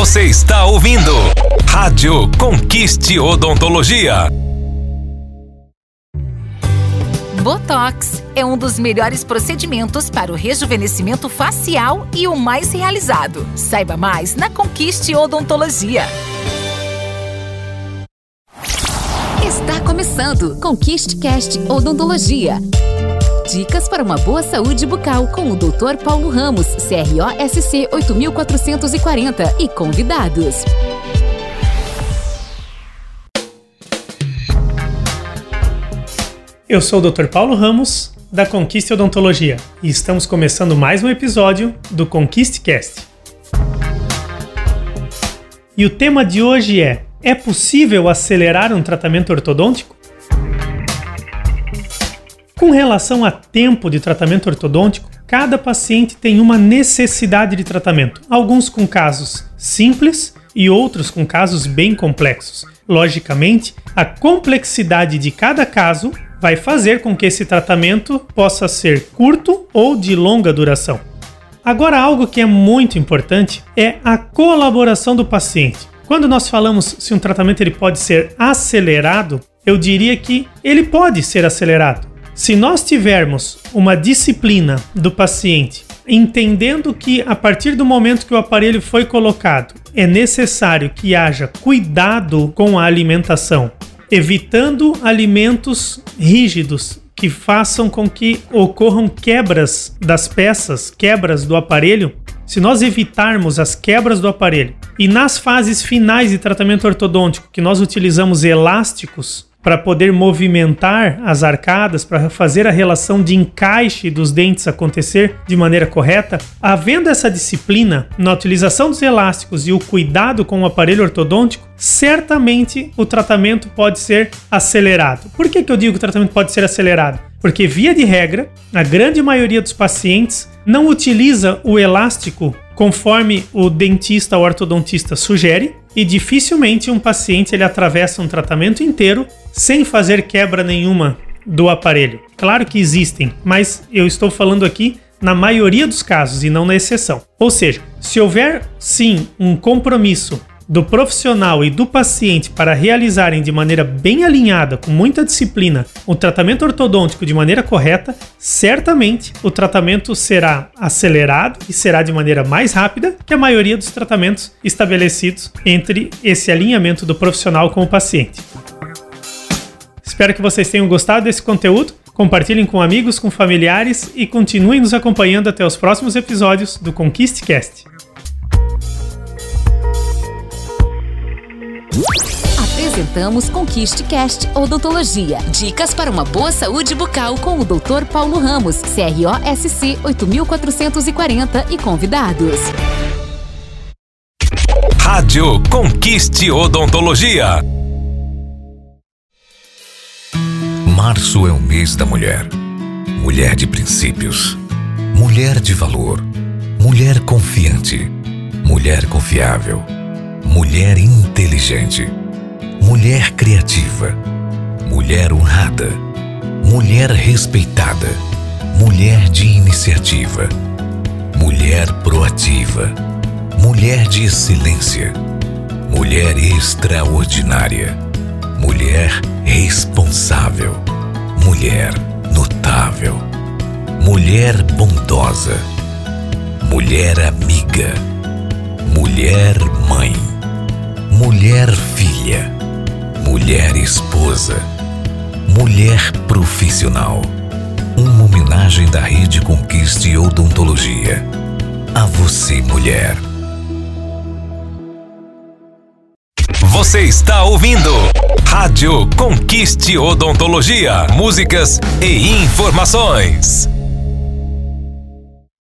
Você está ouvindo Rádio Conquiste Odontologia. Botox é um dos melhores procedimentos para o rejuvenescimento facial e o mais realizado. Saiba mais na Conquiste Odontologia. Está começando Conquiste Cast Odontologia. Dicas para uma boa saúde bucal com o Dr. Paulo Ramos, CROSC 8440 e convidados. Eu sou o Dr. Paulo Ramos, da Conquiste Odontologia, e estamos começando mais um episódio do Conquiste Cast. E o tema de hoje é: é possível acelerar um tratamento ortodôntico? Com relação a tempo de tratamento ortodôntico, cada paciente tem uma necessidade de tratamento, alguns com casos simples e outros com casos bem complexos. Logicamente, a complexidade de cada caso vai fazer com que esse tratamento possa ser curto ou de longa duração. Agora, algo que é muito importante é a colaboração do paciente. Quando nós falamos se um tratamento ele pode ser acelerado, eu diria que ele pode ser acelerado. Se nós tivermos uma disciplina do paciente, entendendo que a partir do momento que o aparelho foi colocado, é necessário que haja cuidado com a alimentação, evitando alimentos rígidos que façam com que ocorram quebras das peças, quebras do aparelho. Se nós evitarmos as quebras do aparelho e nas fases finais de tratamento ortodôntico que nós utilizamos elásticos para poder movimentar as arcadas, para fazer a relação de encaixe dos dentes acontecer de maneira correta, havendo essa disciplina na utilização dos elásticos e o cuidado com o aparelho ortodôntico, certamente o tratamento pode ser acelerado. Por que, que eu digo que o tratamento pode ser acelerado? Porque, via de regra, a grande maioria dos pacientes não utiliza o elástico conforme o dentista ou ortodontista sugere, e dificilmente um paciente ele atravessa um tratamento inteiro sem fazer quebra nenhuma do aparelho. Claro que existem, mas eu estou falando aqui na maioria dos casos e não na exceção. Ou seja, se houver sim um compromisso do profissional e do paciente para realizarem de maneira bem alinhada, com muita disciplina, o tratamento ortodôntico de maneira correta, certamente o tratamento será acelerado e será de maneira mais rápida que a maioria dos tratamentos estabelecidos entre esse alinhamento do profissional com o paciente. Espero que vocês tenham gostado desse conteúdo. Compartilhem com amigos, com familiares e continuem nos acompanhando até os próximos episódios do ConquistCast. Apresentamos Conquiste Cast Odontologia. Dicas para uma boa saúde bucal com o Dr. Paulo Ramos, CROSC 8440 e convidados. Rádio Conquiste Odontologia. Março é o mês da mulher. Mulher de princípios. Mulher de valor. Mulher confiante. Mulher confiável. Mulher inteligente mulher criativa, mulher honrada, mulher respeitada, mulher de iniciativa, mulher proativa, mulher de excelência, mulher extraordinária, mulher responsável, mulher notável, mulher bondosa, mulher amiga, mulher mãe, mulher filha mulher esposa, mulher profissional. Uma homenagem da Rede Conquiste Odontologia. A você, mulher. Você está ouvindo Rádio Conquiste Odontologia. Músicas e informações.